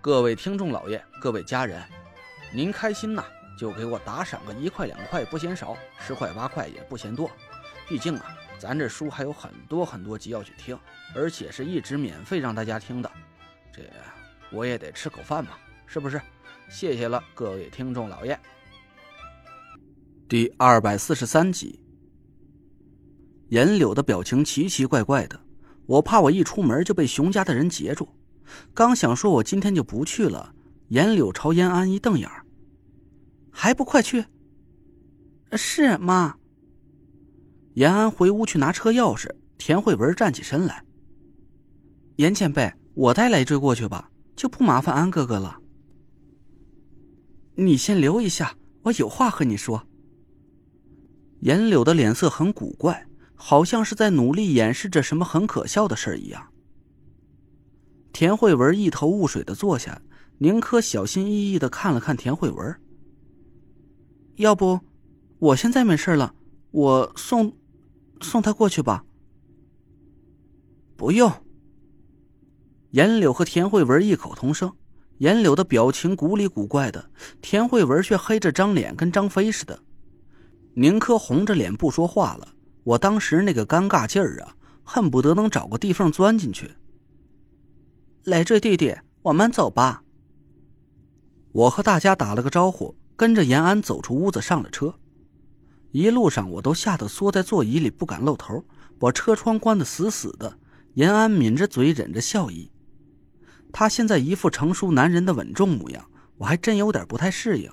各位听众老爷，各位家人，您开心呐，就给我打赏个一块两块不嫌少，十块八块也不嫌多。毕竟啊，咱这书还有很多很多集要去听，而且是一直免费让大家听的，这我也得吃口饭嘛，是不是？谢谢了，各位听众老爷。第二百四十三集，严柳的表情奇奇怪怪的，我怕我一出门就被熊家的人截住。刚想说，我今天就不去了。严柳朝延安一瞪眼儿还不快去？是妈。延安回屋去拿车钥匙。田慧文站起身来：“严前辈，我带累赘过去吧，就不麻烦安哥哥了。你先留一下，我有话和你说。”严柳的脸色很古怪，好像是在努力掩饰着什么很可笑的事儿一样。田慧文一头雾水的坐下，宁珂小心翼翼的看了看田慧文。要不，我现在没事了，我送，送他过去吧。不用。严柳和田慧文异口同声，严柳的表情古里古怪的，田慧文却黑着张脸，跟张飞似的。宁珂红着脸不说话了，我当时那个尴尬劲儿啊，恨不得能找个地缝钻进去。累赘弟弟，我们走吧。我和大家打了个招呼，跟着延安走出屋子，上了车。一路上我都吓得缩在座椅里不敢露头，把车窗关得死死的。延安抿着嘴，忍着笑意。他现在一副成熟男人的稳重模样，我还真有点不太适应。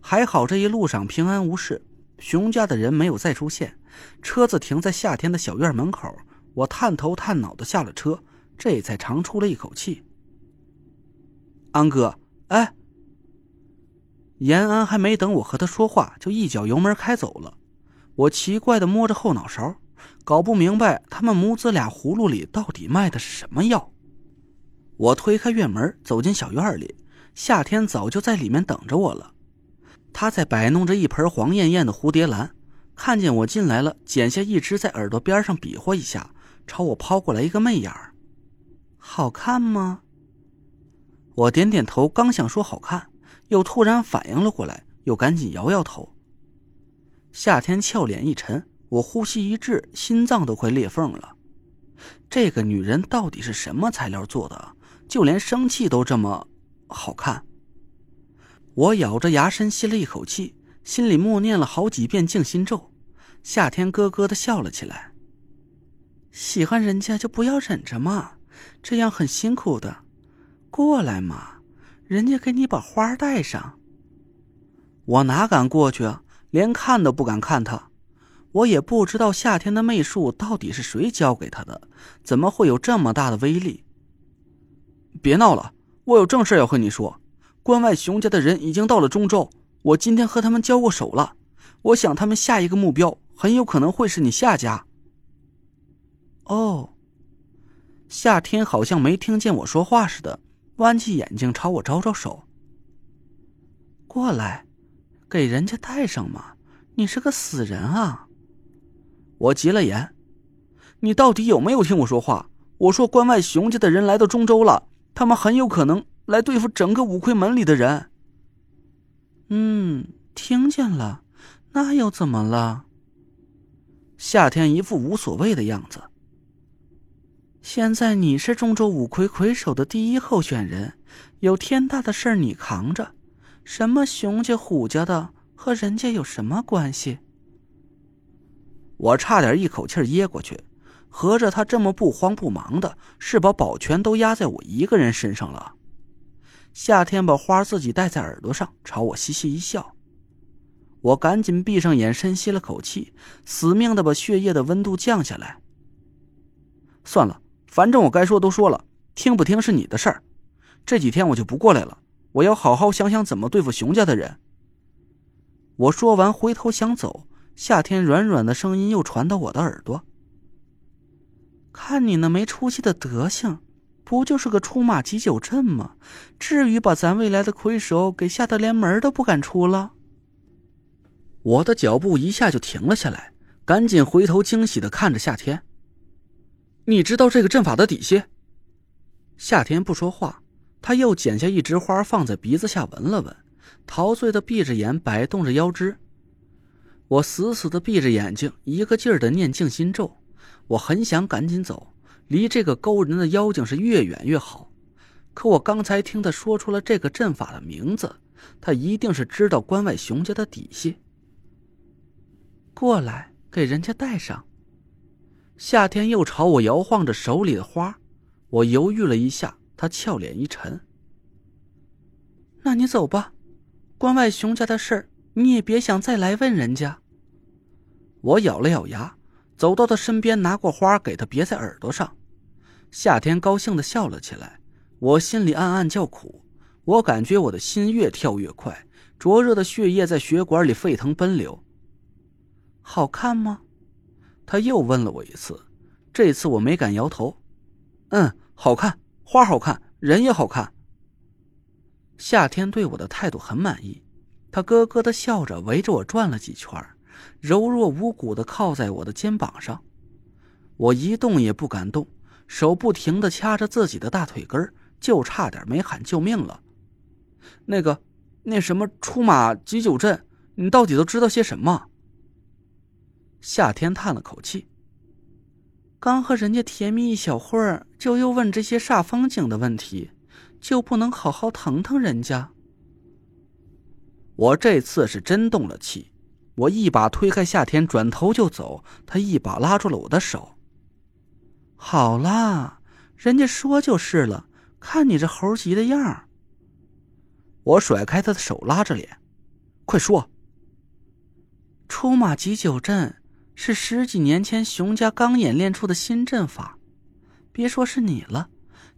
还好这一路上平安无事，熊家的人没有再出现。车子停在夏天的小院门口，我探头探脑的下了车。这才长出了一口气。安哥，哎，延安还没等我和他说话，就一脚油门开走了。我奇怪的摸着后脑勺，搞不明白他们母子俩葫芦里到底卖的是什么药。我推开院门，走进小院里，夏天早就在里面等着我了。他在摆弄着一盆黄艳艳的蝴蝶兰，看见我进来了，剪下一只在耳朵边上比划一下，朝我抛过来一个媚眼儿。好看吗？我点点头，刚想说好看，又突然反应了过来，又赶紧摇摇头。夏天俏脸一沉，我呼吸一滞，心脏都快裂缝了。这个女人到底是什么材料做的？就连生气都这么好看。我咬着牙深吸了一口气，心里默念了好几遍静心咒。夏天咯咯的笑了起来。喜欢人家就不要忍着嘛。这样很辛苦的，过来嘛，人家给你把花带上。我哪敢过去啊，连看都不敢看他。我也不知道夏天的媚术到底是谁教给他的，怎么会有这么大的威力？别闹了，我有正事要和你说。关外熊家的人已经到了中州，我今天和他们交过手了。我想他们下一个目标很有可能会是你夏家。哦。夏天好像没听见我说话似的，弯起眼睛朝我招招手。过来，给人家带上嘛！你是个死人啊！我急了眼，你到底有没有听我说话？我说关外熊家的人来到中州了，他们很有可能来对付整个五魁门里的人。嗯，听见了，那又怎么了？夏天一副无所谓的样子。现在你是中州五魁魁首的第一候选人，有天大的事儿你扛着，什么熊家虎家的和人家有什么关系？我差点一口气噎过去，合着他这么不慌不忙的，是把保全都压在我一个人身上了。夏天把花自己戴在耳朵上，朝我嘻嘻一笑。我赶紧闭上眼，深吸了口气，死命的把血液的温度降下来。算了。反正我该说都说了，听不听是你的事儿。这几天我就不过来了。我要好好想想怎么对付熊家的人。我说完，回头想走，夏天软软的声音又传到我的耳朵：“看你那没出息的德行，不就是个出马急救阵吗？至于把咱未来的魁首给吓得连门都不敢出了？”我的脚步一下就停了下来，赶紧回头惊喜的看着夏天。你知道这个阵法的底细？夏天不说话，他又剪下一枝花放在鼻子下闻了闻，陶醉的闭着眼摆动着腰肢。我死死的闭着眼睛，一个劲儿的念静心咒。我很想赶紧走，离这个勾人的妖精是越远越好。可我刚才听他说出了这个阵法的名字，他一定是知道关外熊家的底细。过来，给人家戴上。夏天又朝我摇晃着手里的花，我犹豫了一下，他俏脸一沉：“那你走吧，关外熊家的事儿你也别想再来问人家。”我咬了咬牙，走到他身边，拿过花给他别在耳朵上。夏天高兴的笑了起来，我心里暗暗叫苦，我感觉我的心越跳越快，灼热的血液在血管里沸腾奔流。好看吗？他又问了我一次，这次我没敢摇头。嗯，好看，花好看，人也好看。夏天对我的态度很满意，他咯咯的笑着，围着我转了几圈，柔弱无骨的靠在我的肩膀上。我一动也不敢动，手不停的掐着自己的大腿根就差点没喊救命了。那个，那什么出马急救阵，你到底都知道些什么？夏天叹了口气。刚和人家甜蜜一小会儿，就又问这些煞风景的问题，就不能好好疼疼人家？我这次是真动了气，我一把推开夏天，转头就走，他一把拉住了我的手。好啦，人家说就是了，看你这猴急的样儿我甩开他的手，拉着脸，快说。出马急酒阵。是十几年前熊家刚演练出的新阵法，别说是你了，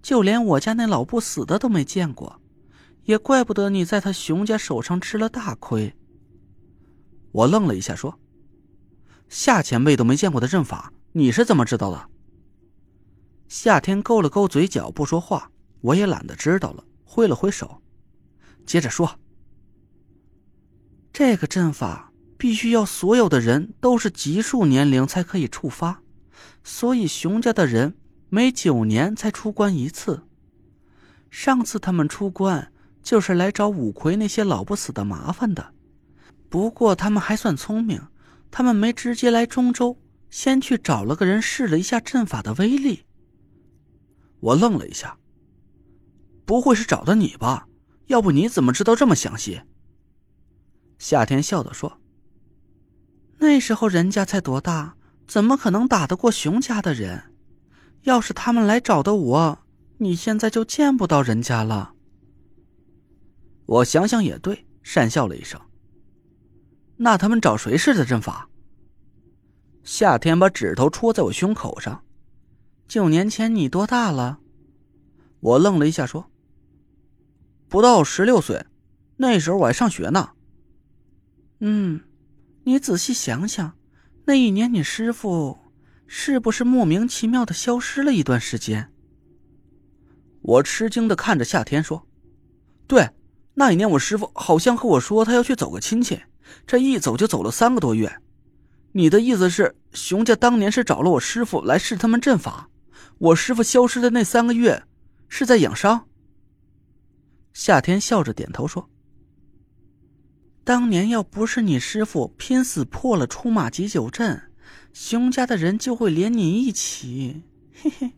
就连我家那老不死的都没见过，也怪不得你在他熊家手上吃了大亏。我愣了一下，说：“夏前辈都没见过的阵法，你是怎么知道的？”夏天勾了勾嘴角，不说话。我也懒得知道了，挥了挥手，接着说：“这个阵法。”必须要所有的人都是极数年龄才可以触发，所以熊家的人每九年才出关一次。上次他们出关就是来找五魁那些老不死的麻烦的，不过他们还算聪明，他们没直接来中州，先去找了个人试了一下阵法的威力。我愣了一下，不会是找的你吧？要不你怎么知道这么详细？夏天笑着说。那时候人家才多大，怎么可能打得过熊家的人？要是他们来找的我，你现在就见不到人家了。我想想也对，讪笑了一声。那他们找谁试的阵法？夏天把指头戳在我胸口上。九年前你多大了？我愣了一下，说：“不到十六岁，那时候我还上学呢。”嗯。你仔细想想，那一年你师傅是不是莫名其妙的消失了一段时间？我吃惊的看着夏天说：“对，那一年我师傅好像和我说他要去走个亲戚，这一走就走了三个多月。你的意思是，熊家当年是找了我师傅来试他们阵法，我师傅消失的那三个月是在养伤？”夏天笑着点头说。当年要不是你师傅拼死破了出马急救阵，熊家的人就会连你一起，嘿嘿，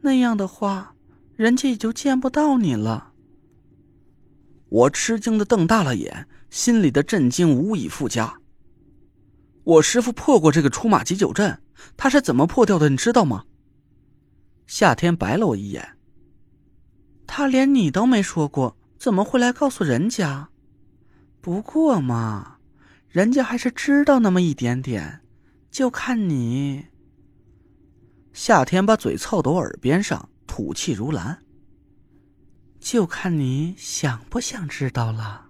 那样的话，人家也就见不到你了。我吃惊的瞪大了眼，心里的震惊无以复加。我师傅破过这个出马急救阵，他是怎么破掉的？你知道吗？夏天白了我一眼。他连你都没说过，怎么会来告诉人家？不过嘛，人家还是知道那么一点点，就看你。夏天把嘴凑到我耳边上，吐气如兰。就看你想不想知道了。